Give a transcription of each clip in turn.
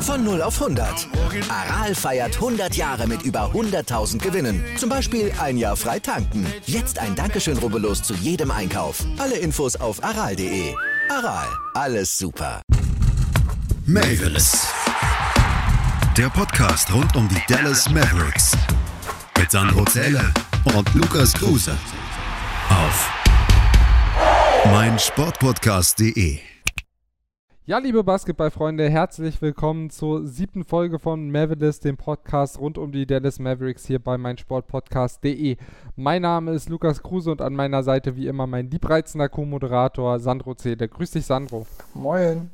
Von 0 auf 100. Aral feiert 100 Jahre mit über 100.000 Gewinnen. Zum Beispiel ein Jahr frei tanken. Jetzt ein Dankeschön, rubbellos zu jedem Einkauf. Alle Infos auf aral.de. Aral, alles super. Mavis. Der Podcast rund um die Dallas Mavericks. Mit Sandro Zähler und Lukas Kruse. Auf meinsportpodcast.de. Ja, liebe Basketballfreunde, herzlich willkommen zur siebten Folge von Mavericks, dem Podcast rund um die Dallas Mavericks hier bei meinsportpodcast.de. Mein Name ist Lukas Kruse und an meiner Seite wie immer mein liebreizender Co-Moderator Sandro Zede. Grüß dich, Sandro. Moin.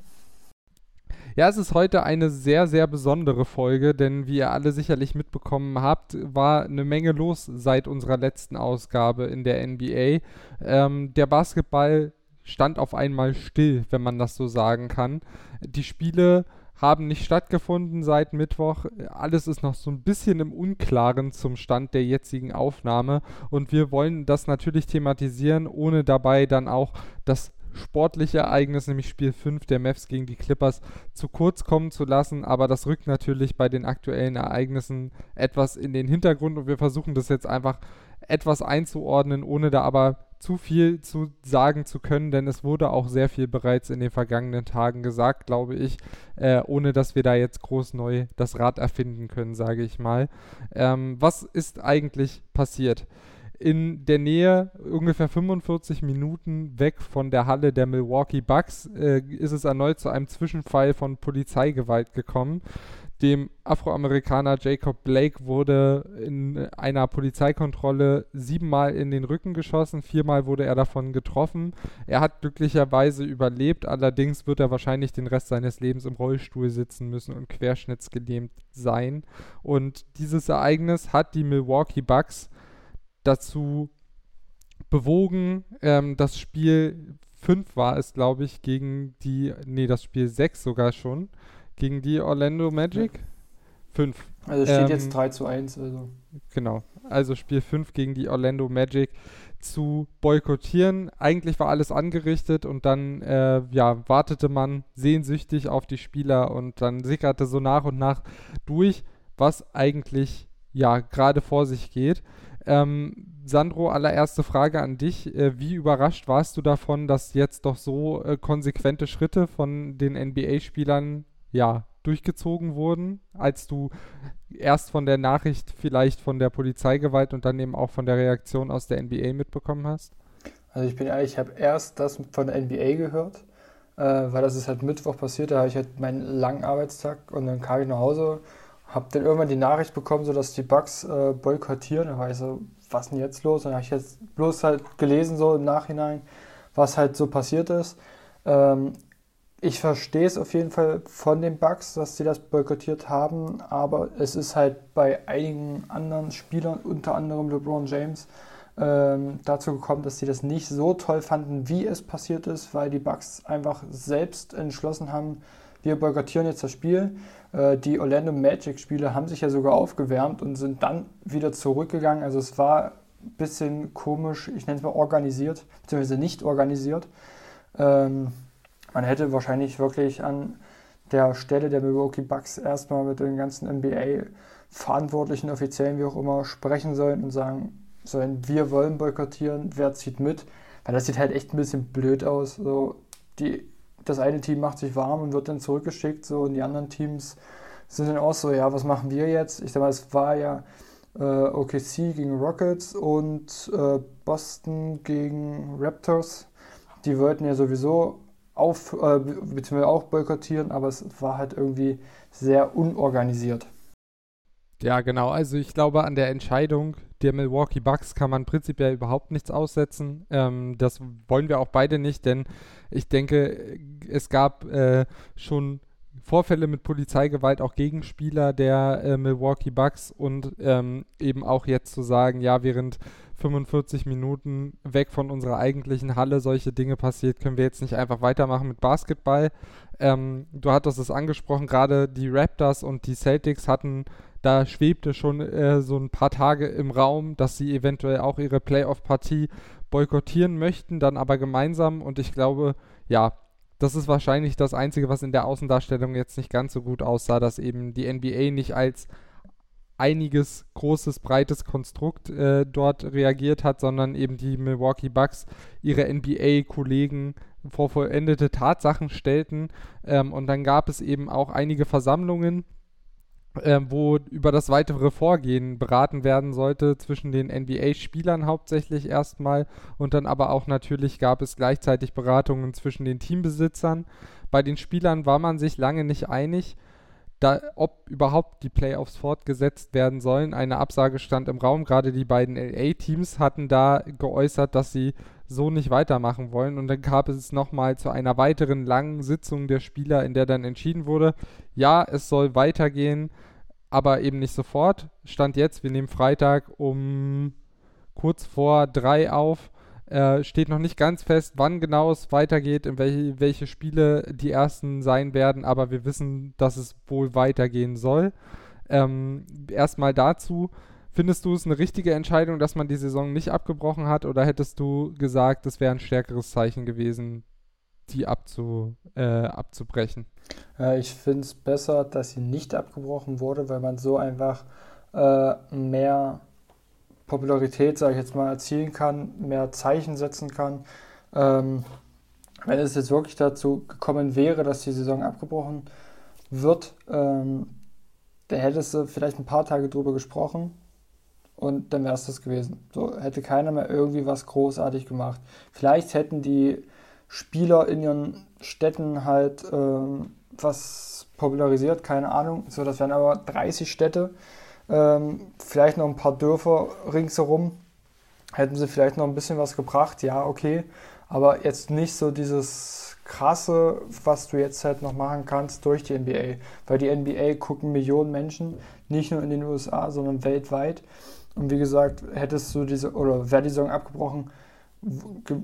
Ja, es ist heute eine sehr, sehr besondere Folge, denn wie ihr alle sicherlich mitbekommen habt, war eine Menge los seit unserer letzten Ausgabe in der NBA. Ähm, der Basketball stand auf einmal still, wenn man das so sagen kann. Die Spiele haben nicht stattgefunden seit Mittwoch. Alles ist noch so ein bisschen im Unklaren zum Stand der jetzigen Aufnahme und wir wollen das natürlich thematisieren, ohne dabei dann auch das sportliche Ereignis, nämlich Spiel 5 der Mavs gegen die Clippers, zu kurz kommen zu lassen. Aber das rückt natürlich bei den aktuellen Ereignissen etwas in den Hintergrund und wir versuchen das jetzt einfach etwas einzuordnen, ohne da aber zu viel zu sagen zu können, denn es wurde auch sehr viel bereits in den vergangenen Tagen gesagt, glaube ich, äh, ohne dass wir da jetzt groß neu das Rad erfinden können, sage ich mal. Ähm, was ist eigentlich passiert? In der Nähe, ungefähr 45 Minuten weg von der Halle der Milwaukee Bucks, äh, ist es erneut zu einem Zwischenfall von Polizeigewalt gekommen. Dem Afroamerikaner Jacob Blake wurde in einer Polizeikontrolle siebenmal in den Rücken geschossen, viermal wurde er davon getroffen. Er hat glücklicherweise überlebt, allerdings wird er wahrscheinlich den Rest seines Lebens im Rollstuhl sitzen müssen und querschnittsgelähmt sein. Und dieses Ereignis hat die Milwaukee Bucks dazu bewogen, ähm, das Spiel 5 war es, glaube ich, gegen die, nee, das Spiel 6 sogar schon, gegen die Orlando Magic. 5. Also steht ähm, jetzt 3 zu 1. Also. Genau, also Spiel 5 gegen die Orlando Magic zu boykottieren. Eigentlich war alles angerichtet und dann äh, ja, wartete man sehnsüchtig auf die Spieler und dann sickerte so nach und nach durch, was eigentlich ja gerade vor sich geht. Ähm, Sandro, allererste Frage an dich. Äh, wie überrascht warst du davon, dass jetzt doch so äh, konsequente Schritte von den NBA-Spielern ja, durchgezogen wurden, als du erst von der Nachricht vielleicht von der Polizeigewalt und dann eben auch von der Reaktion aus der NBA mitbekommen hast? Also ich bin ehrlich, ich habe erst das von der NBA gehört, äh, weil das ist halt Mittwoch passiert, da habe ich halt meinen langen Arbeitstag und dann kam ich nach Hause habe dann irgendwann die Nachricht bekommen, so dass die Bugs äh, boykottieren. Da war ich so, was denn jetzt los? Und dann habe ich jetzt bloß halt gelesen, so im Nachhinein, was halt so passiert ist. Ähm, ich verstehe es auf jeden Fall von den Bugs, dass sie das boykottiert haben, aber es ist halt bei einigen anderen Spielern, unter anderem LeBron James, ähm, dazu gekommen, dass sie das nicht so toll fanden, wie es passiert ist, weil die Bugs einfach selbst entschlossen haben, wir boykottieren jetzt das Spiel. Äh, die Orlando Magic-Spieler haben sich ja sogar aufgewärmt und sind dann wieder zurückgegangen. Also es war ein bisschen komisch, ich nenne es mal organisiert, beziehungsweise nicht organisiert. Ähm, man hätte wahrscheinlich wirklich an der Stelle der Milwaukee Bucks erstmal mit den ganzen NBA-Verantwortlichen, Offiziellen, wie auch immer, sprechen sollen und sagen sollen, wir wollen boykottieren, wer zieht mit? Weil das sieht halt echt ein bisschen blöd aus. So, die das eine Team macht sich warm und wird dann zurückgeschickt, so und die anderen Teams sind dann auch so, ja, was machen wir jetzt? Ich sag mal, es war ja äh, OKC gegen Rockets und äh, Boston gegen Raptors. Die wollten ja sowieso auf, äh, beziehungsweise auch boykottieren, aber es war halt irgendwie sehr unorganisiert. Ja, genau. Also ich glaube, an der Entscheidung der Milwaukee Bucks kann man prinzipiell überhaupt nichts aussetzen. Ähm, das wollen wir auch beide nicht, denn ich denke, es gab äh, schon Vorfälle mit Polizeigewalt auch gegen Spieler der äh, Milwaukee Bucks und ähm, eben auch jetzt zu sagen, ja, während 45 Minuten weg von unserer eigentlichen Halle solche Dinge passiert, können wir jetzt nicht einfach weitermachen mit Basketball. Ähm, du hattest es angesprochen, gerade die Raptors und die Celtics hatten da schwebte schon äh, so ein paar Tage im Raum, dass sie eventuell auch ihre Playoff-Partie boykottieren möchten, dann aber gemeinsam. Und ich glaube, ja, das ist wahrscheinlich das Einzige, was in der Außendarstellung jetzt nicht ganz so gut aussah, dass eben die NBA nicht als einiges großes, breites Konstrukt äh, dort reagiert hat, sondern eben die Milwaukee Bucks ihre NBA-Kollegen vor vollendete Tatsachen stellten. Ähm, und dann gab es eben auch einige Versammlungen, äh, wo über das weitere Vorgehen beraten werden sollte zwischen den NBA-Spielern hauptsächlich erstmal und dann aber auch natürlich gab es gleichzeitig Beratungen zwischen den Teambesitzern. Bei den Spielern war man sich lange nicht einig, da, ob überhaupt die Playoffs fortgesetzt werden sollen. Eine Absage stand im Raum. Gerade die beiden LA-Teams hatten da geäußert, dass sie so nicht weitermachen wollen. Und dann gab es nochmal zu einer weiteren langen Sitzung der Spieler, in der dann entschieden wurde, ja, es soll weitergehen, aber eben nicht sofort. Stand jetzt, wir nehmen Freitag um kurz vor drei auf. Äh, steht noch nicht ganz fest, wann genau es weitergeht, in welche, welche Spiele die ersten sein werden, aber wir wissen, dass es wohl weitergehen soll. Ähm, erstmal dazu. Findest du es eine richtige Entscheidung, dass man die Saison nicht abgebrochen hat, oder hättest du gesagt, es wäre ein stärkeres Zeichen gewesen, die abzu, äh, abzubrechen? Äh, ich finde es besser, dass sie nicht abgebrochen wurde, weil man so einfach äh, mehr Popularität, sage ich jetzt mal, erzielen kann, mehr Zeichen setzen kann. Ähm, wenn es jetzt wirklich dazu gekommen wäre, dass die Saison abgebrochen wird, ähm, da hättest du vielleicht ein paar Tage drüber gesprochen und dann wäre es das gewesen. So hätte keiner mehr irgendwie was großartig gemacht. Vielleicht hätten die Spieler in ihren Städten halt ähm, was popularisiert, keine Ahnung. So, das wären aber 30 Städte, ähm, vielleicht noch ein paar Dörfer ringsherum. Hätten sie vielleicht noch ein bisschen was gebracht, ja, okay. Aber jetzt nicht so dieses krasse, was du jetzt halt noch machen kannst durch die NBA. Weil die NBA gucken Millionen Menschen, nicht nur in den USA, sondern weltweit. Und wie gesagt, hättest du diese, oder wäre die Saison abgebrochen, ge,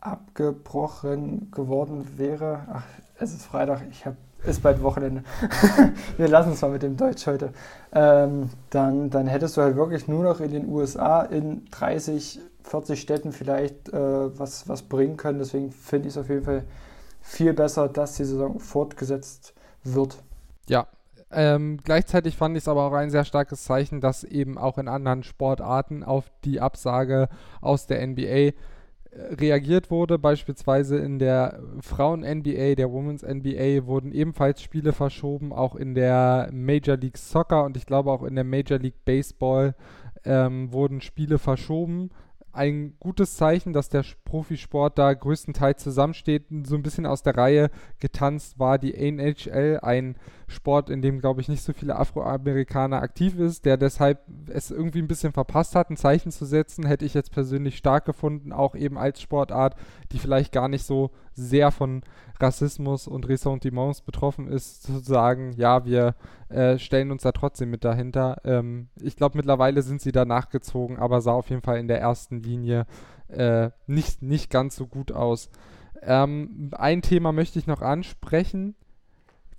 abgebrochen geworden wäre, ach, es ist Freitag, ich habe ist bald Wochenende. Wir lassen es mal mit dem Deutsch heute. Ähm, dann, dann hättest du halt wirklich nur noch in den USA in 30, 40 Städten vielleicht äh, was, was bringen können. Deswegen finde ich es auf jeden Fall viel besser, dass die Saison fortgesetzt wird. Ja, ähm, gleichzeitig fand ich es aber auch ein sehr starkes Zeichen, dass eben auch in anderen Sportarten auf die Absage aus der NBA reagiert wurde. Beispielsweise in der Frauen-NBA, der Women's NBA wurden ebenfalls Spiele verschoben, auch in der Major League Soccer und ich glaube auch in der Major League Baseball ähm, wurden Spiele verschoben ein gutes Zeichen, dass der Profisport da größtenteils zusammensteht. So ein bisschen aus der Reihe getanzt war die NHL, ein Sport, in dem, glaube ich, nicht so viele Afroamerikaner aktiv ist, der deshalb es irgendwie ein bisschen verpasst hat, ein Zeichen zu setzen, hätte ich jetzt persönlich stark gefunden, auch eben als Sportart, die vielleicht gar nicht so sehr von Rassismus und Ressentiments betroffen ist, zu sagen, ja, wir äh, stellen uns da trotzdem mit dahinter. Ähm, ich glaube, mittlerweile sind sie da nachgezogen, aber sah auf jeden Fall in der ersten Linie äh, nicht, nicht ganz so gut aus. Ähm, ein Thema möchte ich noch ansprechen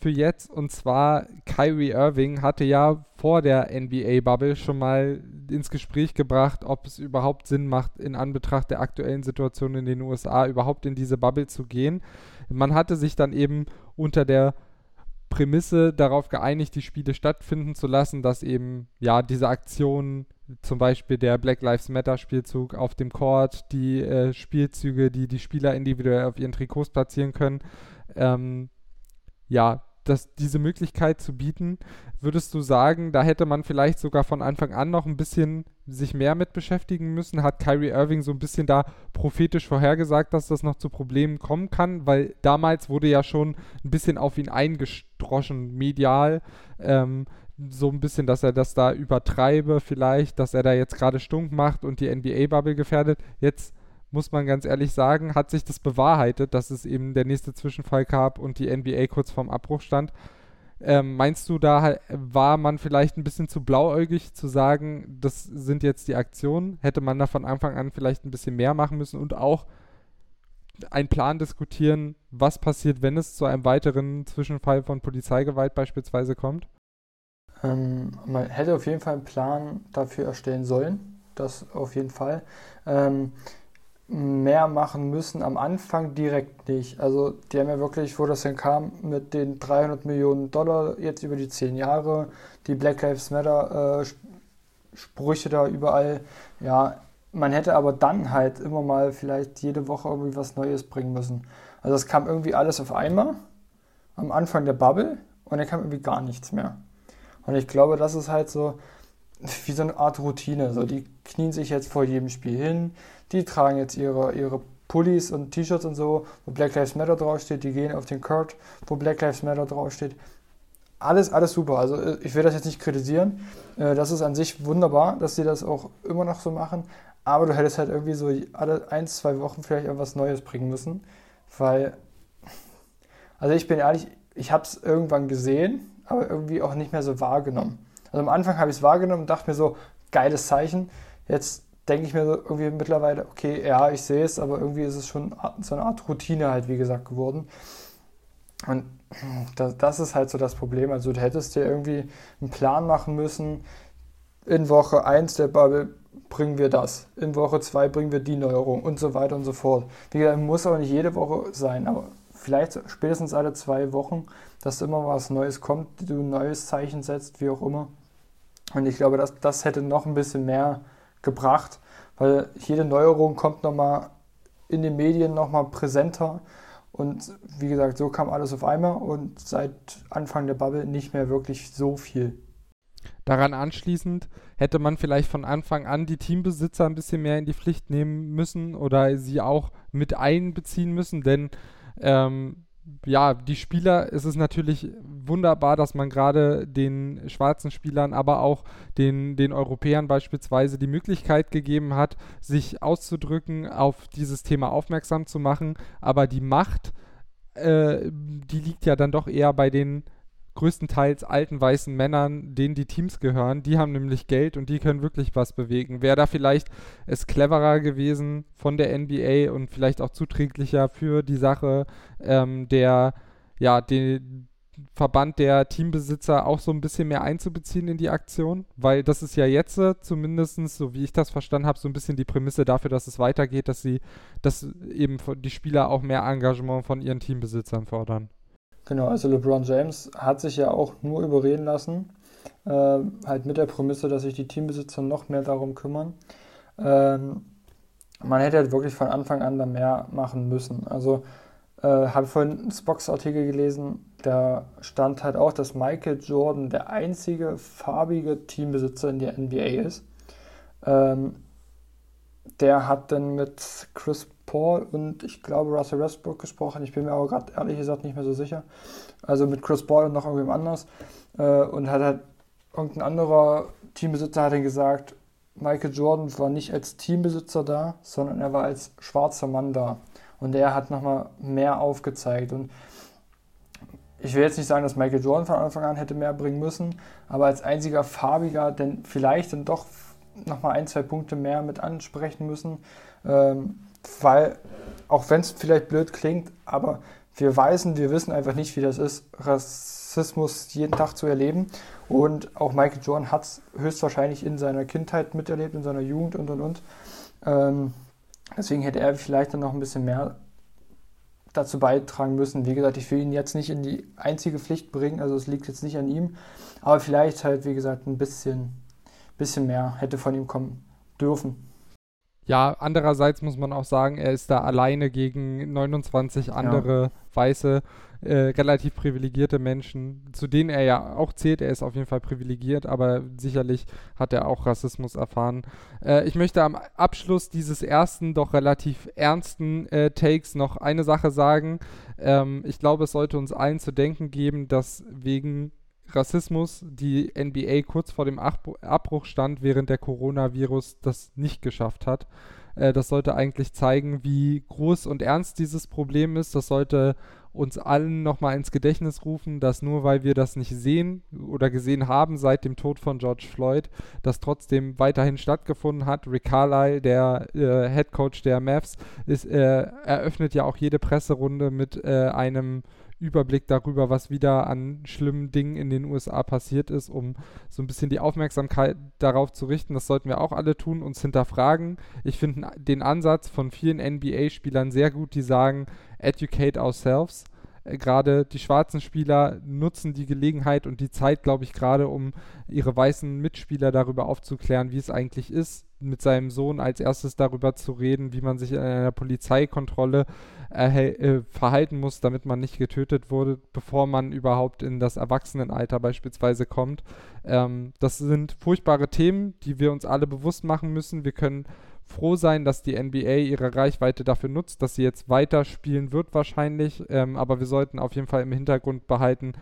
für jetzt und zwar Kyrie Irving hatte ja vor der NBA-Bubble schon mal ins Gespräch gebracht, ob es überhaupt Sinn macht, in Anbetracht der aktuellen Situation in den USA überhaupt in diese Bubble zu gehen. Man hatte sich dann eben unter der Prämisse darauf geeinigt, die Spiele stattfinden zu lassen, dass eben ja diese Aktionen, zum Beispiel der Black Lives Matter Spielzug auf dem Court, die äh, Spielzüge, die die Spieler individuell auf ihren Trikots platzieren können, ähm, ja, das, diese Möglichkeit zu bieten, würdest du sagen, da hätte man vielleicht sogar von Anfang an noch ein bisschen sich mehr mit beschäftigen müssen? Hat Kyrie Irving so ein bisschen da prophetisch vorhergesagt, dass das noch zu Problemen kommen kann? Weil damals wurde ja schon ein bisschen auf ihn eingestroschen, medial. Ähm, so ein bisschen, dass er das da übertreibe vielleicht, dass er da jetzt gerade stunk macht und die NBA-Bubble gefährdet. Jetzt muss man ganz ehrlich sagen, hat sich das bewahrheitet, dass es eben der nächste Zwischenfall gab und die NBA kurz vorm Abbruch stand. Ähm, meinst du, da war man vielleicht ein bisschen zu blauäugig zu sagen, das sind jetzt die Aktionen? Hätte man da von Anfang an vielleicht ein bisschen mehr machen müssen und auch einen Plan diskutieren, was passiert, wenn es zu einem weiteren Zwischenfall von Polizeigewalt beispielsweise kommt? Ähm, man hätte auf jeden Fall einen Plan dafür erstellen sollen. Das auf jeden Fall. Ähm, mehr machen müssen am Anfang direkt nicht. Also die haben ja wirklich, wo das denn kam, mit den 300 Millionen Dollar jetzt über die 10 Jahre, die Black Lives Matter äh, Sprüche da überall. Ja, man hätte aber dann halt immer mal vielleicht jede Woche irgendwie was Neues bringen müssen. Also es kam irgendwie alles auf einmal am Anfang der Bubble und dann kam irgendwie gar nichts mehr. Und ich glaube, das ist halt so wie so eine Art Routine. So, die knien sich jetzt vor jedem Spiel hin, die tragen jetzt ihre, ihre Pullis und T-Shirts und so, wo Black Lives Matter draufsteht, die gehen auf den Court, wo Black Lives Matter draufsteht. Alles, alles super. Also äh, ich will das jetzt nicht kritisieren. Äh, das ist an sich wunderbar, dass sie das auch immer noch so machen. Aber du hättest halt irgendwie so alle ein, zwei Wochen vielleicht etwas Neues bringen müssen. Weil, also ich bin ehrlich, ich habe es irgendwann gesehen, aber irgendwie auch nicht mehr so wahrgenommen. Also am Anfang habe ich es wahrgenommen und dachte mir so, geiles Zeichen. Jetzt denke ich mir so irgendwie mittlerweile, okay, ja, ich sehe es, aber irgendwie ist es schon so eine Art Routine halt, wie gesagt, geworden. Und das, das ist halt so das Problem. Also du hättest dir irgendwie einen Plan machen müssen, in Woche 1 der Bubble bringen wir das, in Woche 2 bringen wir die Neuerung und so weiter und so fort. Wie gesagt, muss auch nicht jede Woche sein, aber vielleicht spätestens alle zwei Wochen, dass immer was Neues kommt, du ein neues Zeichen setzt, wie auch immer. Und ich glaube, das, das hätte noch ein bisschen mehr gebracht, weil jede Neuerung kommt nochmal in den Medien nochmal präsenter. Und wie gesagt, so kam alles auf einmal und seit Anfang der Bubble nicht mehr wirklich so viel. Daran anschließend hätte man vielleicht von Anfang an die Teambesitzer ein bisschen mehr in die Pflicht nehmen müssen oder sie auch mit einbeziehen müssen, denn ähm, ja, die Spieler, es ist natürlich wunderbar, dass man gerade den schwarzen Spielern, aber auch den, den Europäern beispielsweise die Möglichkeit gegeben hat, sich auszudrücken, auf dieses Thema aufmerksam zu machen. Aber die Macht, äh, die liegt ja dann doch eher bei den größtenteils alten weißen Männern, denen die Teams gehören. Die haben nämlich Geld und die können wirklich was bewegen. Wäre da vielleicht es cleverer gewesen von der NBA und vielleicht auch zuträglicher für die Sache, ähm, der, ja, den Verband der Teambesitzer auch so ein bisschen mehr einzubeziehen in die Aktion, weil das ist ja jetzt äh, zumindest, so wie ich das verstanden habe, so ein bisschen die Prämisse dafür, dass es weitergeht, dass sie, dass eben die Spieler auch mehr Engagement von ihren Teambesitzern fordern. Genau, also LeBron James hat sich ja auch nur überreden lassen, äh, halt mit der Prämisse, dass sich die Teambesitzer noch mehr darum kümmern. Ähm, man hätte halt wirklich von Anfang an da mehr machen müssen. Also äh, habe vorhin einen Spox-Artikel gelesen, da stand halt auch, dass Michael Jordan der einzige farbige Teambesitzer in der NBA ist. Ähm, der hat dann mit Chris Paul und ich glaube Russell Westbrook gesprochen. Ich bin mir aber gerade ehrlich gesagt nicht mehr so sicher. Also mit Chris Paul und noch irgendwem anders. Äh, und hat halt irgendein anderer Teambesitzer hat dann gesagt, Michael Jordan war nicht als Teambesitzer da, sondern er war als schwarzer Mann da. Und er hat nochmal mehr aufgezeigt. Und ich will jetzt nicht sagen, dass Michael Jordan von Anfang an hätte mehr bringen müssen, aber als einziger farbiger denn vielleicht dann doch nochmal ein, zwei Punkte mehr mit ansprechen müssen. Ähm, weil, auch wenn es vielleicht blöd klingt, aber wir weisen, wir wissen einfach nicht, wie das ist, Rassismus jeden Tag zu erleben. Und auch Michael Jordan hat es höchstwahrscheinlich in seiner Kindheit miterlebt, in seiner Jugend und und und. Ähm, deswegen hätte er vielleicht dann noch ein bisschen mehr dazu beitragen müssen. Wie gesagt, ich will ihn jetzt nicht in die einzige Pflicht bringen, also es liegt jetzt nicht an ihm, aber vielleicht halt, wie gesagt, ein bisschen, bisschen mehr hätte von ihm kommen dürfen. Ja, andererseits muss man auch sagen, er ist da alleine gegen 29 andere ja. weiße, äh, relativ privilegierte Menschen, zu denen er ja auch zählt. Er ist auf jeden Fall privilegiert, aber sicherlich hat er auch Rassismus erfahren. Äh, ich möchte am Abschluss dieses ersten, doch relativ ernsten äh, Takes noch eine Sache sagen. Ähm, ich glaube, es sollte uns allen zu denken geben, dass wegen Rassismus die NBA kurz vor dem Abbruch stand, während der Coronavirus das nicht geschafft hat. Äh, das sollte eigentlich zeigen, wie groß und ernst dieses Problem ist. Das sollte uns allen nochmal ins Gedächtnis rufen, dass nur weil wir das nicht sehen oder gesehen haben seit dem Tod von George Floyd, das trotzdem weiterhin stattgefunden hat. Rick Carlisle, der äh, Head Coach der Mavs, ist, äh, eröffnet ja auch jede Presserunde mit äh, einem Überblick darüber, was wieder an schlimmen Dingen in den USA passiert ist, um so ein bisschen die Aufmerksamkeit darauf zu richten. Das sollten wir auch alle tun, uns hinterfragen. Ich finde den Ansatz von vielen NBA-Spielern sehr gut, die sagen, educate ourselves. Äh, gerade die schwarzen Spieler nutzen die Gelegenheit und die Zeit, glaube ich, gerade um ihre weißen Mitspieler darüber aufzuklären, wie es eigentlich ist, mit seinem Sohn als erstes darüber zu reden, wie man sich in einer Polizeikontrolle äh, verhalten muss, damit man nicht getötet wurde, bevor man überhaupt in das Erwachsenenalter beispielsweise kommt. Ähm, das sind furchtbare Themen, die wir uns alle bewusst machen müssen. Wir können froh sein, dass die NBA ihre Reichweite dafür nutzt, dass sie jetzt weiter spielen wird wahrscheinlich, ähm, aber wir sollten auf jeden Fall im Hintergrund behalten,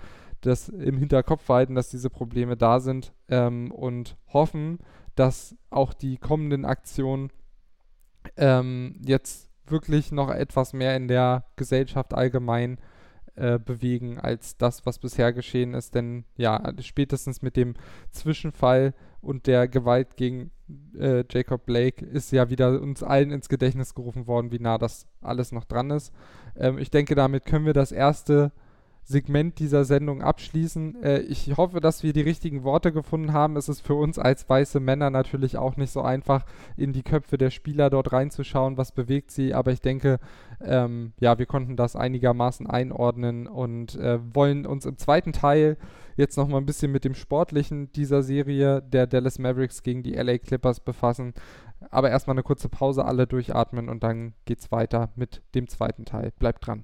dass im Hinterkopf behalten, dass diese Probleme da sind ähm, und hoffen, dass auch die kommenden Aktionen ähm, jetzt wirklich noch etwas mehr in der Gesellschaft allgemein äh, bewegen als das, was bisher geschehen ist. Denn ja, spätestens mit dem Zwischenfall und der Gewalt gegen äh, Jacob Blake ist ja wieder uns allen ins Gedächtnis gerufen worden, wie nah das alles noch dran ist. Ähm, ich denke, damit können wir das erste Segment dieser Sendung abschließen. Äh, ich hoffe, dass wir die richtigen Worte gefunden haben. Es ist für uns als weiße Männer natürlich auch nicht so einfach, in die Köpfe der Spieler dort reinzuschauen, was bewegt sie. Aber ich denke, ähm, ja, wir konnten das einigermaßen einordnen und äh, wollen uns im zweiten Teil jetzt nochmal ein bisschen mit dem Sportlichen dieser Serie der Dallas Mavericks gegen die LA Clippers befassen. Aber erstmal eine kurze Pause, alle durchatmen und dann geht's weiter mit dem zweiten Teil. Bleibt dran.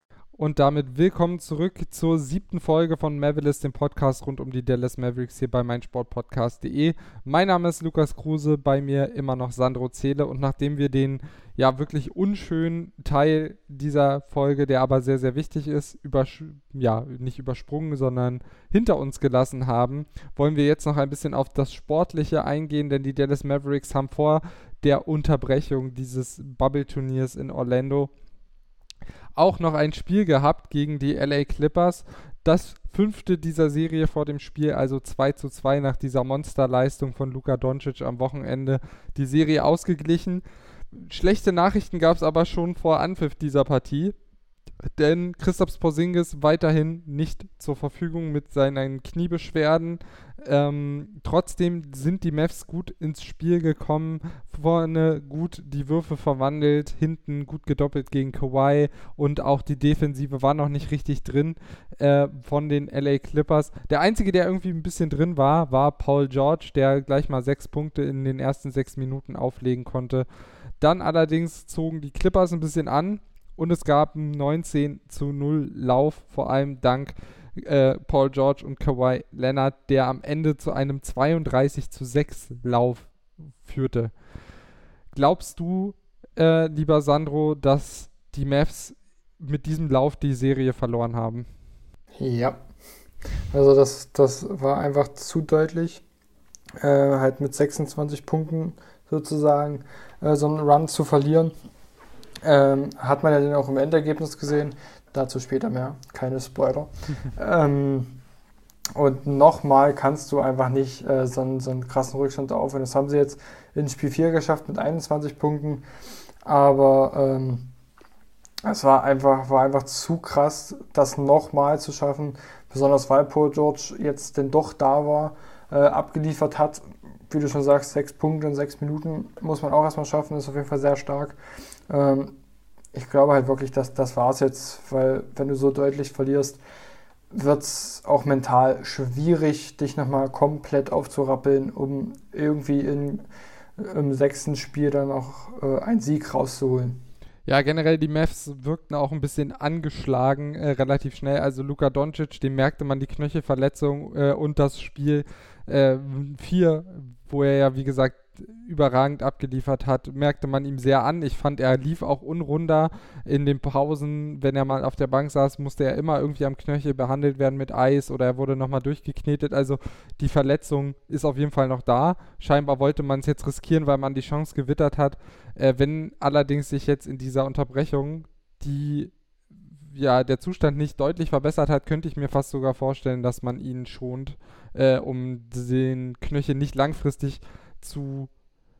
Und damit willkommen zurück zur siebten Folge von Mavericks, dem Podcast rund um die Dallas Mavericks hier bei meinsportpodcast.de. Mein Name ist Lukas Kruse, bei mir immer noch Sandro Zähle. Und nachdem wir den ja wirklich unschönen Teil dieser Folge, der aber sehr, sehr wichtig ist, ja, nicht übersprungen, sondern hinter uns gelassen haben, wollen wir jetzt noch ein bisschen auf das Sportliche eingehen, denn die Dallas Mavericks haben vor der Unterbrechung dieses Bubble-Turniers in Orlando auch noch ein Spiel gehabt gegen die LA Clippers. Das fünfte dieser Serie vor dem Spiel, also 2 zu 2 nach dieser Monsterleistung von Luka Doncic am Wochenende, die Serie ausgeglichen. Schlechte Nachrichten gab es aber schon vor Anpfiff dieser Partie denn Christoph Porzingis weiterhin nicht zur Verfügung mit seinen Kniebeschwerden. Ähm, trotzdem sind die Mavs gut ins Spiel gekommen, vorne gut die Würfe verwandelt, hinten gut gedoppelt gegen Kawhi und auch die Defensive war noch nicht richtig drin äh, von den LA Clippers. Der einzige, der irgendwie ein bisschen drin war, war Paul George, der gleich mal sechs Punkte in den ersten sechs Minuten auflegen konnte. Dann allerdings zogen die Clippers ein bisschen an, und es gab einen 19 zu 0 Lauf, vor allem dank äh, Paul George und Kawhi Leonard, der am Ende zu einem 32 zu 6 Lauf führte. Glaubst du, äh, lieber Sandro, dass die Mavs mit diesem Lauf die Serie verloren haben? Ja. Also das, das war einfach zu deutlich. Äh, halt mit 26 Punkten sozusagen äh, so einen Run zu verlieren. Ähm, hat man ja dann auch im Endergebnis gesehen. Dazu später mehr. Keine Spoiler. ähm, und nochmal kannst du einfach nicht äh, so, einen, so einen krassen Rückstand aufhören. Das haben sie jetzt in Spiel 4 geschafft mit 21 Punkten. Aber ähm, es war einfach, war einfach zu krass, das nochmal zu schaffen. Besonders weil Paul George jetzt denn doch da war, äh, abgeliefert hat. Wie du schon sagst, sechs Punkte in sechs Minuten muss man auch erstmal schaffen. Ist auf jeden Fall sehr stark. Ähm, ich glaube halt wirklich, dass das es jetzt, weil wenn du so deutlich verlierst, wird es auch mental schwierig, dich nochmal komplett aufzurappeln, um irgendwie in, im sechsten Spiel dann auch äh, einen Sieg rauszuholen. Ja, generell die Mavs wirkten auch ein bisschen angeschlagen, äh, relativ schnell. Also Luka Doncic, dem merkte man die Knöchelverletzung äh, und das Spiel 4, äh, wo er ja, wie gesagt, überragend abgeliefert hat, merkte man ihm sehr an. Ich fand, er lief auch unrunder in den Pausen. Wenn er mal auf der Bank saß, musste er immer irgendwie am Knöchel behandelt werden mit Eis oder er wurde nochmal durchgeknetet. Also die Verletzung ist auf jeden Fall noch da. Scheinbar wollte man es jetzt riskieren, weil man die Chance gewittert hat. Äh, wenn allerdings sich jetzt in dieser Unterbrechung die ja, der Zustand nicht deutlich verbessert hat, könnte ich mir fast sogar vorstellen, dass man ihn schont, äh, um den Knöchel nicht langfristig zu,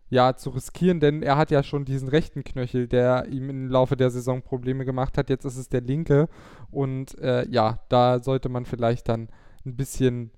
ja, zu riskieren, denn er hat ja schon diesen rechten Knöchel, der ihm im Laufe der Saison Probleme gemacht hat. Jetzt ist es der linke und äh, ja, da sollte man vielleicht dann ein bisschen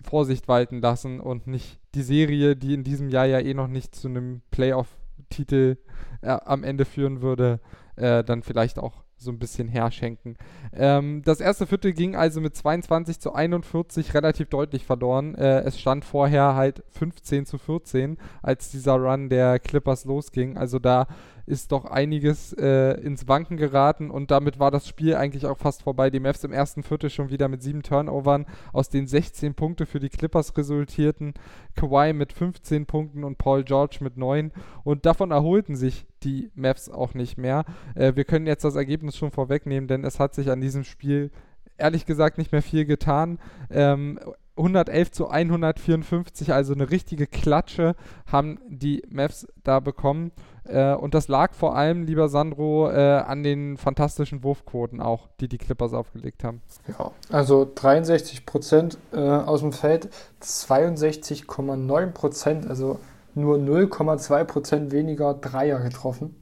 Vorsicht walten lassen und nicht die Serie, die in diesem Jahr ja eh noch nicht zu einem Playoff-Titel äh, am Ende führen würde, äh, dann vielleicht auch so ein bisschen herschenken. Ähm, das erste Viertel ging also mit 22 zu 41 relativ deutlich verloren. Äh, es stand vorher halt 15 zu 14, als dieser Run der Clippers losging. Also da ist doch einiges äh, ins Wanken geraten und damit war das Spiel eigentlich auch fast vorbei. Die Mavs im ersten Viertel schon wieder mit sieben Turnovern, aus denen 16 Punkte für die Clippers resultierten. Kawhi mit 15 Punkten und Paul George mit 9 und davon erholten sich die Mavs auch nicht mehr. Äh, wir können jetzt das Ergebnis schon vorwegnehmen, denn es hat sich an diesem Spiel ehrlich gesagt nicht mehr viel getan. Ähm, 111 zu 154, also eine richtige Klatsche haben die Mavs da bekommen. Äh, und das lag vor allem, lieber Sandro, äh, an den fantastischen Wurfquoten auch, die die Clippers aufgelegt haben. Ja, also 63 Prozent äh, aus dem Feld, 62,9 Prozent, also nur 0,2 Prozent weniger Dreier getroffen.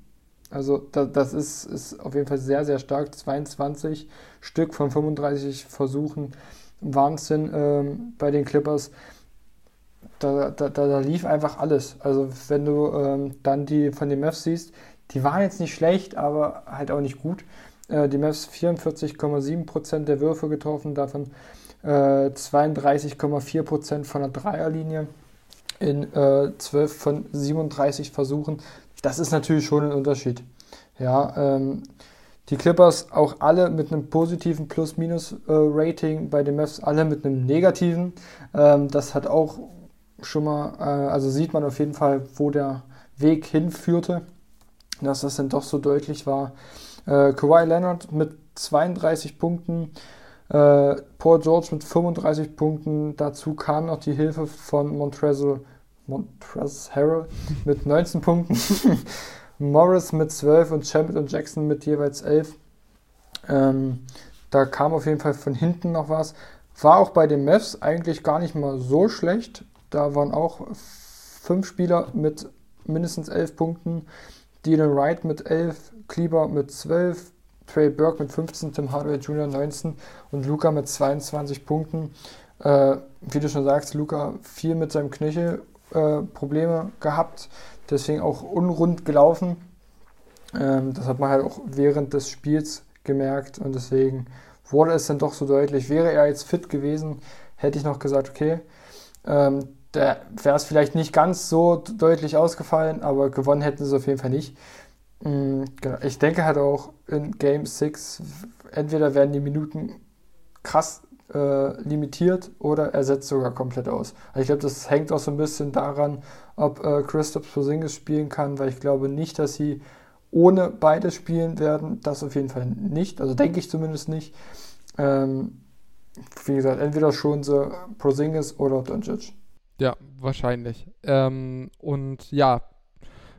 Also da, das ist, ist auf jeden Fall sehr, sehr stark. 22 Stück von 35 Versuchen. Wahnsinn ähm, bei den Clippers da, da, da, lief einfach alles. Also wenn du ähm, dann die von den Mavs siehst, die waren jetzt nicht schlecht, aber halt auch nicht gut. Äh, die Mavs 44,7% der Würfe getroffen, davon äh, 32,4% von der Dreierlinie in äh, 12 von 37 Versuchen. Das ist natürlich schon ein Unterschied. Ja, ähm, die Clippers auch alle mit einem positiven Plus-Minus-Rating, bei den Mavs alle mit einem negativen. Ähm, das hat auch schon mal, äh, also sieht man auf jeden Fall, wo der Weg hinführte, dass das dann doch so deutlich war. Äh, Kawhi Leonard mit 32 Punkten, äh, Paul George mit 35 Punkten, dazu kam noch die Hilfe von Montrezl, Montrezl Harrell mit 19 Punkten, Morris mit 12 und Champion und Jackson mit jeweils 11. Ähm, da kam auf jeden Fall von hinten noch was. War auch bei den Mavs eigentlich gar nicht mal so schlecht. Da waren auch fünf Spieler mit mindestens elf Punkten. Dylan Wright mit elf, Kleber mit zwölf, Trey Burke mit 15, Tim Hardaway Jr. 19 und Luca mit 22 Punkten. Äh, wie du schon sagst, Luca viel mit seinem Knöchel äh, Probleme gehabt, deswegen auch unrund gelaufen. Ähm, das hat man halt auch während des Spiels gemerkt und deswegen wurde es dann doch so deutlich. Wäre er jetzt fit gewesen, hätte ich noch gesagt, okay, ähm, da wäre es vielleicht nicht ganz so deutlich ausgefallen, aber gewonnen hätten sie auf jeden Fall nicht. Mhm, genau. Ich denke halt auch in Game 6, entweder werden die Minuten krass äh, limitiert oder er setzt sogar komplett aus. Also ich glaube, das hängt auch so ein bisschen daran, ob äh, Christoph Porzingis spielen kann, weil ich glaube nicht, dass sie ohne beide spielen werden. Das auf jeden Fall nicht. Also denke ich zumindest nicht. Ähm, wie gesagt, entweder schon so Porzingis oder Doncic. Ja, wahrscheinlich. Ähm, und ja,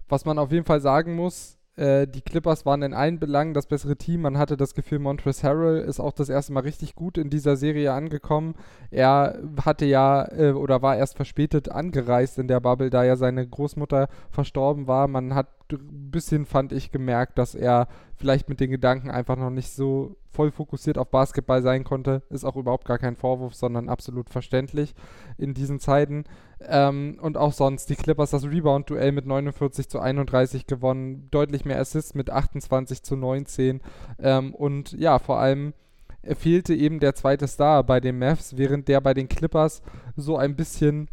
was man auf jeden Fall sagen muss, äh, die Clippers waren in allen Belangen das bessere Team. Man hatte das Gefühl, Montrezl Harrell ist auch das erste Mal richtig gut in dieser Serie angekommen. Er hatte ja äh, oder war erst verspätet angereist in der Bubble, da ja seine Großmutter verstorben war. Man hat ein bisschen, fand ich, gemerkt, dass er vielleicht mit den Gedanken einfach noch nicht so voll fokussiert auf Basketball sein konnte. Ist auch überhaupt gar kein Vorwurf, sondern absolut verständlich in diesen Zeiten. Ähm, und auch sonst, die Clippers das Rebound-Duell mit 49 zu 31 gewonnen, deutlich mehr Assists mit 28 zu 19. Ähm, und ja, vor allem fehlte eben der zweite Star bei den Mavs, während der bei den Clippers so ein bisschen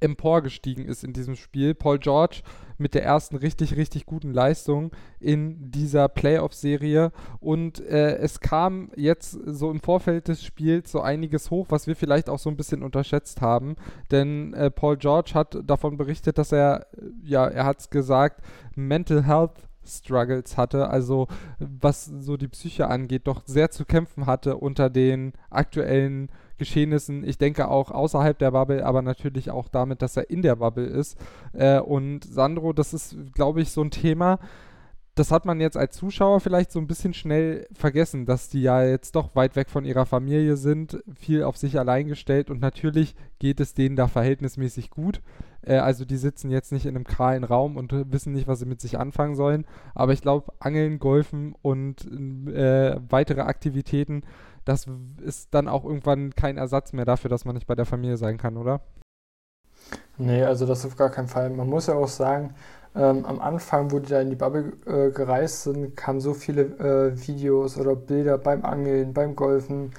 emporgestiegen ist in diesem Spiel. Paul George mit der ersten richtig, richtig guten Leistung in dieser Playoff-Serie. Und äh, es kam jetzt so im Vorfeld des Spiels so einiges hoch, was wir vielleicht auch so ein bisschen unterschätzt haben. Denn äh, Paul George hat davon berichtet, dass er, ja, er hat es gesagt, Mental Health Struggles hatte, also was so die Psyche angeht, doch sehr zu kämpfen hatte unter den aktuellen Geschehnissen. Ich denke auch außerhalb der Bubble, aber natürlich auch damit, dass er in der Bubble ist. Äh, und Sandro, das ist, glaube ich, so ein Thema, das hat man jetzt als Zuschauer vielleicht so ein bisschen schnell vergessen, dass die ja jetzt doch weit weg von ihrer Familie sind, viel auf sich allein gestellt und natürlich geht es denen da verhältnismäßig gut. Äh, also die sitzen jetzt nicht in einem kahlen Raum und wissen nicht, was sie mit sich anfangen sollen. Aber ich glaube, Angeln, Golfen und äh, weitere Aktivitäten, das ist dann auch irgendwann kein Ersatz mehr dafür, dass man nicht bei der Familie sein kann, oder? Nee, also das auf gar keinen Fall. Man muss ja auch sagen, ähm, am Anfang, wo die da in die Bubble äh, gereist sind, kamen so viele äh, Videos oder Bilder beim Angeln, beim Golfen,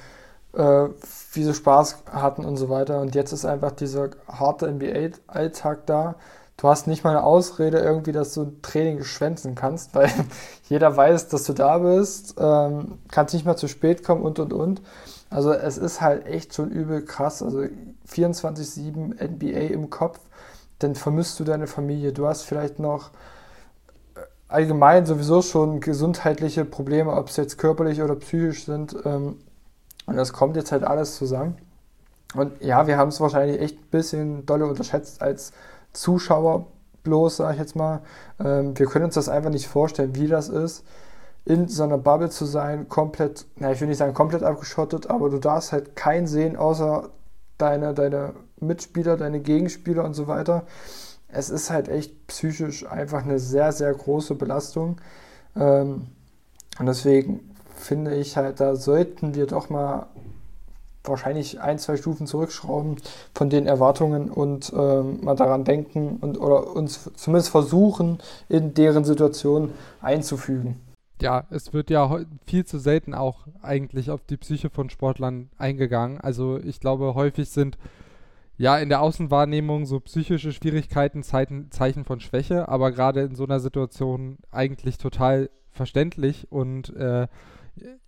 äh, wie sie Spaß hatten und so weiter. Und jetzt ist einfach dieser harte NBA-Alltag da. Du hast nicht mal eine Ausrede irgendwie, dass du Training schwänzen kannst, weil jeder weiß, dass du da bist, ähm, kannst nicht mal zu spät kommen und und und. Also es ist halt echt schon übel krass. Also 24-7 NBA im Kopf dann vermisst du deine Familie. Du hast vielleicht noch äh, allgemein sowieso schon gesundheitliche Probleme, ob es jetzt körperlich oder psychisch sind. Ähm, und das kommt jetzt halt alles zusammen. Und ja, wir haben es wahrscheinlich echt ein bisschen dolle unterschätzt als Zuschauer bloß, sag ich jetzt mal. Ähm, wir können uns das einfach nicht vorstellen, wie das ist, in so einer Bubble zu sein, komplett, na, ich will nicht sagen komplett abgeschottet, aber du darfst halt keinen sehen, außer deine, deine Mitspieler, deine Gegenspieler und so weiter. Es ist halt echt psychisch einfach eine sehr, sehr große Belastung. Ähm, und deswegen finde ich halt, da sollten wir doch mal wahrscheinlich ein, zwei Stufen zurückschrauben von den Erwartungen und ähm, mal daran denken und oder uns zumindest versuchen, in deren Situation einzufügen. Ja, es wird ja viel zu selten auch eigentlich auf die Psyche von Sportlern eingegangen. Also ich glaube, häufig sind ja, in der Außenwahrnehmung so psychische Schwierigkeiten Zeichen, Zeichen von Schwäche, aber gerade in so einer Situation eigentlich total verständlich und äh,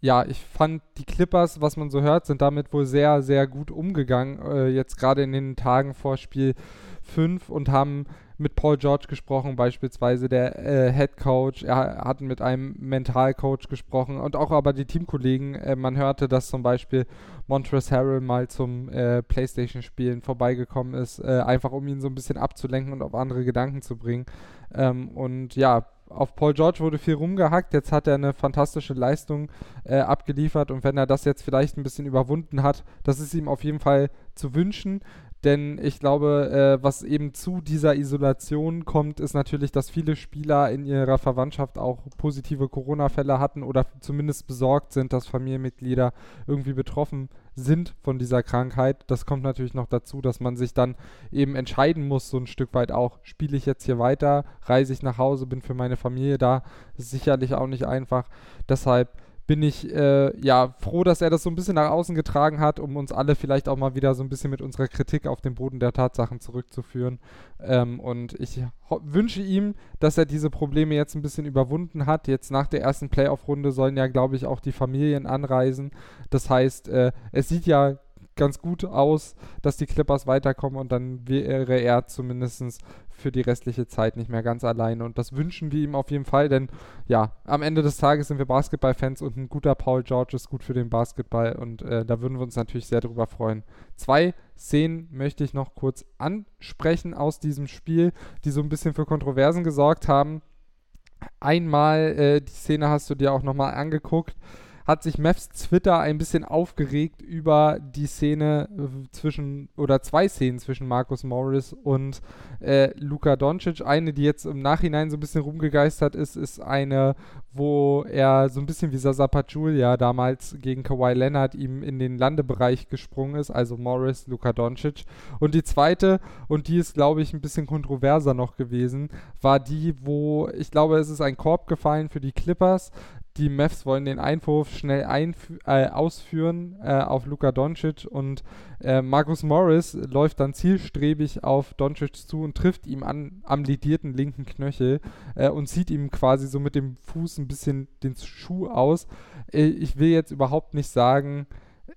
ja, ich fand die Clippers, was man so hört, sind damit wohl sehr, sehr gut umgegangen, äh, jetzt gerade in den Tagen vor Spiel 5 und haben mit Paul George gesprochen, beispielsweise der äh, Head Coach. Er hat mit einem Mentalcoach gesprochen und auch aber die Teamkollegen. Äh, man hörte, dass zum Beispiel Montrezl Harrell mal zum äh, PlayStation-Spielen vorbeigekommen ist, äh, einfach um ihn so ein bisschen abzulenken und auf andere Gedanken zu bringen. Ähm, und ja, auf Paul George wurde viel rumgehackt. Jetzt hat er eine fantastische Leistung äh, abgeliefert und wenn er das jetzt vielleicht ein bisschen überwunden hat, das ist ihm auf jeden Fall zu wünschen. Denn ich glaube, äh, was eben zu dieser Isolation kommt, ist natürlich, dass viele Spieler in ihrer Verwandtschaft auch positive Corona-Fälle hatten oder zumindest besorgt sind, dass Familienmitglieder irgendwie betroffen sind von dieser Krankheit. Das kommt natürlich noch dazu, dass man sich dann eben entscheiden muss, so ein Stück weit auch, spiele ich jetzt hier weiter, reise ich nach Hause, bin für meine Familie da. Ist sicherlich auch nicht einfach. Deshalb bin ich äh, ja froh, dass er das so ein bisschen nach außen getragen hat, um uns alle vielleicht auch mal wieder so ein bisschen mit unserer Kritik auf den Boden der Tatsachen zurückzuführen. Ähm, und ich wünsche ihm, dass er diese Probleme jetzt ein bisschen überwunden hat. Jetzt nach der ersten Playoff-Runde sollen ja, glaube ich, auch die Familien anreisen. Das heißt, äh, es sieht ja ganz gut aus, dass die Clippers weiterkommen und dann wäre er zumindest für die restliche Zeit nicht mehr ganz alleine. Und das wünschen wir ihm auf jeden Fall, denn ja, am Ende des Tages sind wir Basketballfans und ein guter Paul George ist gut für den Basketball und äh, da würden wir uns natürlich sehr drüber freuen. Zwei Szenen möchte ich noch kurz ansprechen aus diesem Spiel, die so ein bisschen für Kontroversen gesorgt haben. Einmal, äh, die Szene hast du dir auch nochmal angeguckt hat sich Mavs Twitter ein bisschen aufgeregt über die Szene äh, zwischen, oder zwei Szenen zwischen Marcus Morris und äh, Luka Doncic. Eine, die jetzt im Nachhinein so ein bisschen rumgegeistert ist, ist eine, wo er so ein bisschen wie Sasa Pachulia damals gegen Kawhi Leonard ihm in den Landebereich gesprungen ist, also Morris, Luka Doncic. Und die zweite, und die ist, glaube ich, ein bisschen kontroverser noch gewesen, war die, wo ich glaube, es ist ein Korb gefallen für die Clippers Die Mavs wollen den Einwurf schnell äh, ausführen äh, auf Luka Doncic und äh, Marcus Morris läuft dann zielstrebig auf Doncic zu und trifft ihm an, am lidierten linken Knöchel äh, und zieht ihm quasi so mit dem Fuß ein bisschen den Schuh aus. Äh, ich will jetzt überhaupt nicht sagen,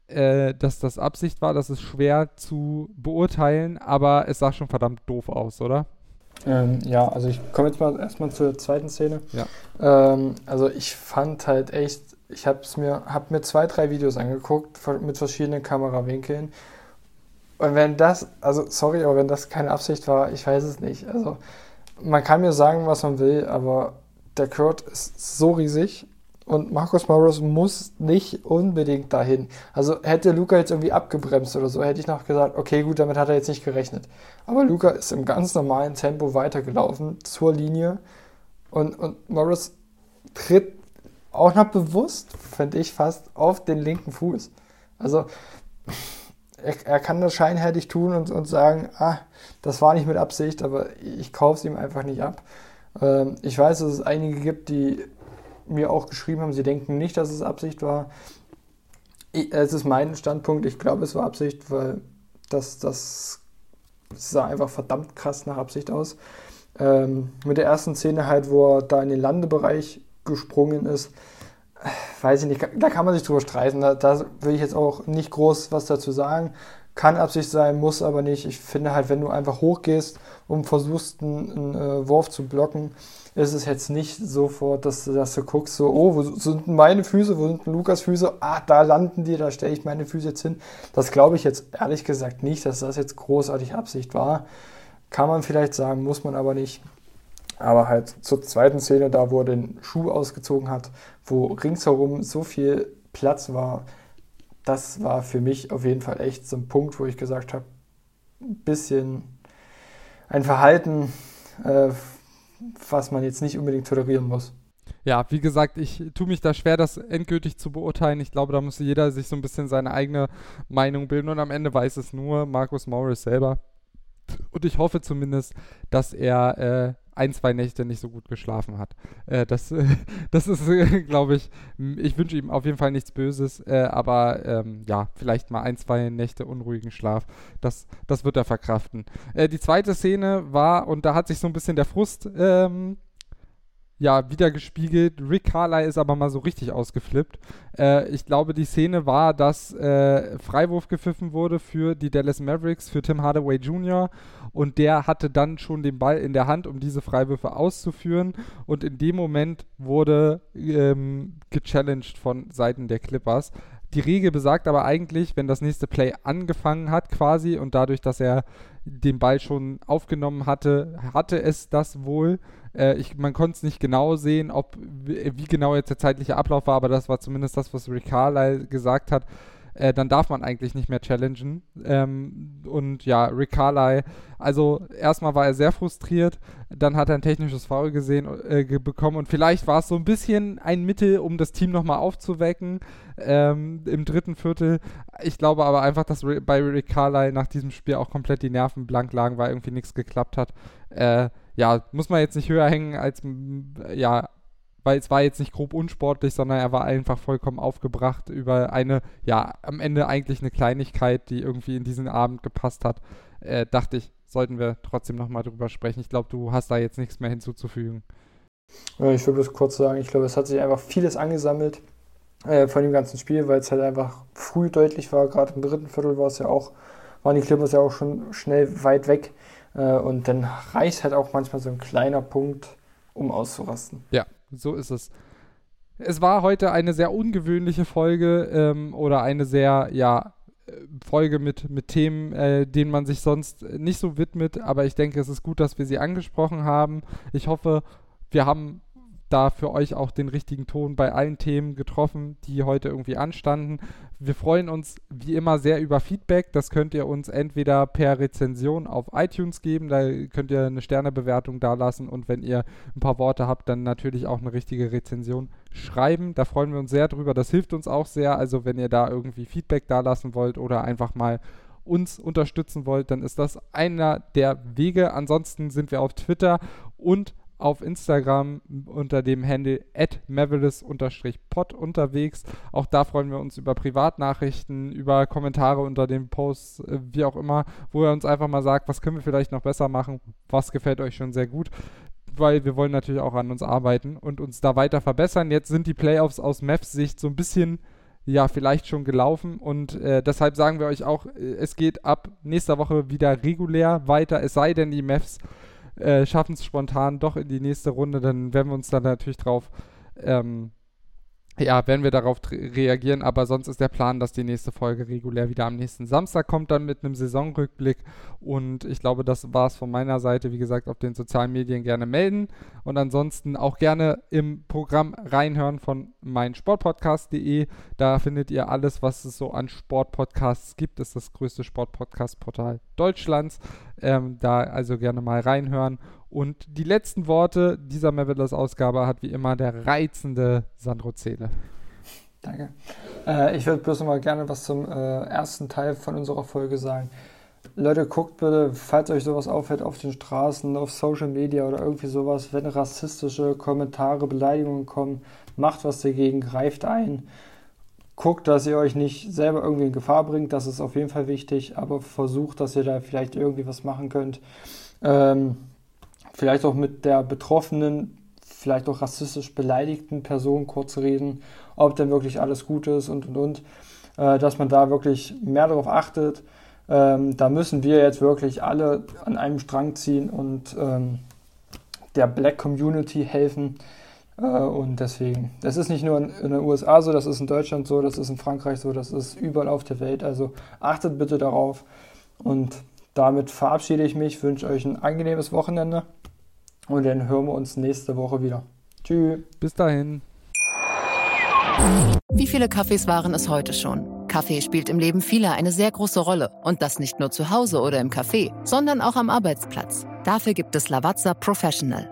äh, dass das Absicht war. Das ist schwer zu beurteilen, aber es sah schon verdammt doof aus, oder? Ähm, ja, also ich komme jetzt mal erstmal zur zweiten Szene. Ja. Ähm, also ich fand halt echt, ich habe mir, hab mir zwei, drei Videos angeguckt mit verschiedenen Kamerawinkeln. Und wenn das, also sorry, aber wenn das keine Absicht war, ich weiß es nicht. Also man kann mir sagen, was man will, aber der Kurt ist so riesig und Marcus Morris muss nicht unbedingt dahin. Also hätte Luca jetzt irgendwie abgebremst oder so, hätte ich noch gesagt, okay, gut, damit hat er jetzt nicht gerechnet. Aber Luca ist im ganz normalen Tempo weitergelaufen zur Linie und, und Morris tritt auch noch bewusst, finde ich fast, auf den linken Fuß. Also er, er, kann das scheinheilig tun und, und sagen, ah, das war nicht mit Absicht, aber ich kaufe es ihm einfach nicht ab. Ähm, ich weiß, dass es einige gibt, die mir auch geschrieben haben, sie denken nicht, dass es Absicht war. Ich, es ist mein Standpunkt, ich glaube, es war Absicht, weil das, das sah einfach verdammt krass nach Absicht aus. Ähm, mit der ersten Szene halt, wo er da in den Landebereich gesprungen ist, weiß ich nicht, da kann man sich drüber streiten. Da, da will ich jetzt auch nicht groß was dazu sagen. Kann Absicht sein, muss aber nicht. Ich finde halt, wenn du einfach hochgehst und versuchst, einen, einen äh, Wurf zu blocken, ist es jetzt nicht sofort, dass, dass du guckst, so, oh, wo sind meine Füße, wo sind Lukas Füße? Ah, da landen die, da stelle ich meine Füße jetzt hin. Das glaube ich jetzt ehrlich gesagt nicht, dass das jetzt großartig Absicht war. Kann man vielleicht sagen, muss man aber nicht. Aber halt zur zweiten Szene, da wo er den Schuh ausgezogen hat, wo ringsherum so viel Platz war, das war für mich auf jeden Fall echt so ein Punkt, wo ich gesagt habe, ein bisschen ein Verhalten, äh, was man jetzt nicht unbedingt tolerieren muss. Ja, wie gesagt, ich tue mich da schwer, das endgültig zu beurteilen. Ich glaube, da muss jeder sich so ein bisschen seine eigene Meinung bilden und am Ende weiß es nur Markus Morris selber. Und ich hoffe zumindest, dass er äh, ein, zwei Nächte nicht so gut geschlafen hat. Äh, das, das ist, glaube ich, ich wünsche ihm auf jeden Fall nichts Böses, äh, aber ähm, ja, vielleicht mal ein, zwei Nächte unruhigen Schlaf. Das, das wird er verkraften. Äh, die zweite Szene war, und da hat sich so ein bisschen der Frust ähm, ja, wieder gespiegelt. Rick Carlyle ist aber mal so richtig ausgeflippt. Äh, ich glaube, die Szene war, dass äh, Freiwurf gepfiffen wurde für die Dallas Mavericks, für Tim Hardaway Jr. Und der hatte dann schon den Ball in der Hand, um diese Freiwürfe auszuführen. Und in dem Moment wurde ähm, gechallenged von Seiten der Clippers. Die Regel besagt aber eigentlich, wenn das nächste Play angefangen hat quasi und dadurch, dass er den Ball schon aufgenommen hatte, hatte es das wohl äh, ich, man konnte es nicht genau sehen, ob wie, genau jetzt der zeitliche Ablauf war, aber das war zumindest das, was Rick Carlyle gesagt hat. Äh, dann darf man eigentlich nicht mehr challengen. Ähm, und ja, Rick Carlyle, also erstmal war er sehr frustriert, dann hat er ein technisches Foul gesehen, äh, bekommen und vielleicht war es so ein bisschen ein Mittel, um das Team nochmal aufzuwecken ähm, im dritten Viertel. Ich glaube aber einfach, dass bei Rick Carlyle nach diesem Spiel auch komplett die Nerven blank lagen, weil irgendwie nichts geklappt hat. Äh, ja, muss man jetzt nicht höher hängen als, ja, weil es war jetzt nicht grob unsportlich, sondern er war einfach vollkommen aufgebracht über eine, ja, am Ende eigentlich eine Kleinigkeit, die irgendwie in diesen Abend gepasst hat. Äh, dachte ich, sollten wir trotzdem nochmal drüber sprechen. Ich glaube, du hast da jetzt nichts mehr hinzuzufügen. Ich würde das kurz sagen, ich glaube, es hat sich einfach vieles angesammelt äh, von dem ganzen Spiel, weil es halt einfach früh deutlich war. Gerade im dritten Viertel war es ja auch, waren die Clippers ja auch schon schnell weit weg. Äh, und dann reicht halt auch manchmal so ein kleiner Punkt, um auszurasten. Ja, so ist es. Es war heute eine sehr ungewöhnliche Folge ähm, oder eine sehr, ja, Folge mit, mit Themen, äh, denen man sich sonst nicht so widmet, aber ich denke, es ist gut, dass wir sie angesprochen haben. Ich hoffe, wir haben da für euch auch den richtigen Ton bei allen Themen getroffen, die heute irgendwie anstanden. Wir freuen uns wie immer sehr über Feedback. Das könnt ihr uns entweder per Rezension auf iTunes geben, da könnt ihr eine Sternebewertung dalassen und wenn ihr ein paar Worte habt, dann natürlich auch eine richtige Rezension schreiben. Da freuen wir uns sehr drüber. Das hilft uns auch sehr. Also wenn ihr da irgendwie Feedback dalassen wollt oder einfach mal uns unterstützen wollt, dann ist das einer der Wege. Ansonsten sind wir auf Twitter und auf Instagram unter dem Handle @mavelis_pod unterwegs. Auch da freuen wir uns über Privatnachrichten, über Kommentare unter den Posts, äh, wie auch immer, wo er uns einfach mal sagt, was können wir vielleicht noch besser machen, was gefällt euch schon sehr gut weil wir wollen natürlich auch an uns arbeiten und uns da weiter verbessern. Jetzt sind die Playoffs aus Mavs Sicht so ein bisschen ja vielleicht schon gelaufen und äh, deshalb sagen wir euch auch, äh, es geht ab nächster Woche wieder regulär weiter, es sei denn, die Mavs äh, schaffen es spontan doch in die nächste Runde, dann werden wir uns dann natürlich drauf ähm, ja, werden wir darauf reagieren, aber sonst ist der Plan, dass die nächste Folge regulär wieder am nächsten Samstag kommt, dann mit einem Saisonrückblick. Und ich glaube, das war es von meiner Seite. Wie gesagt, auf den sozialen Medien gerne melden und ansonsten auch gerne im Programm reinhören von meinsportpodcast.de. Da findet ihr alles, was es so an Sportpodcasts gibt. Das ist das größte Sportpodcast-Portal Deutschlands. Ähm, da also gerne mal reinhören. Und die letzten Worte dieser Mavericks-Ausgabe hat wie immer der reizende Sandro Zähle. Danke. Äh, ich würde bloß noch mal gerne was zum äh, ersten Teil von unserer Folge sagen. Leute, guckt bitte, falls euch sowas auffällt, auf den Straßen, auf Social Media oder irgendwie sowas, wenn rassistische Kommentare, Beleidigungen kommen, macht was dagegen, greift ein. Guckt, dass ihr euch nicht selber irgendwie in Gefahr bringt, das ist auf jeden Fall wichtig, aber versucht, dass ihr da vielleicht irgendwie was machen könnt. Ähm, vielleicht auch mit der betroffenen, vielleicht auch rassistisch beleidigten Person kurz reden, ob denn wirklich alles gut ist und und und, äh, dass man da wirklich mehr darauf achtet. Ähm, da müssen wir jetzt wirklich alle an einem Strang ziehen und ähm, der Black Community helfen. Äh, und deswegen, das ist nicht nur in, in, den USA so, das ist in Deutschland so, das ist in Frankreich so, das ist überall auf der Welt. Also achtet bitte darauf. Und damit verabschiede ich mich, wünsche euch ein angenehmes Wochenende. Und dann hören wir uns nächste Woche wieder. Tschüss. Bis dahin. Wie viele Kaffees waren es heute schon? Kaffee spielt im Leben vieler eine sehr große Rolle. Und das nicht nur zu Hause oder im Café, sondern auch am Arbeitsplatz. Dafür gibt es Lavazza Professional.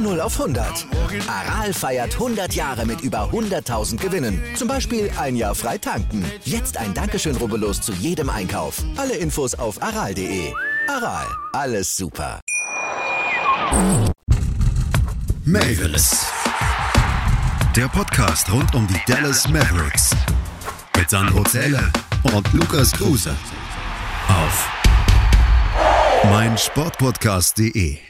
Von 0 auf 100. Aral feiert 100 Jahre mit über 100.000 Gewinnen. Zum Beispiel ein Jahr frei tanken. Jetzt ein Dankeschön, rubbellos zu jedem Einkauf. Alle Infos auf aral.de. Aral, alles super. Mavis. Der Podcast rund um die Dallas Mavericks. Mit Sandro Zähler und Lukas Kruse. Auf meinsportpodcast.de.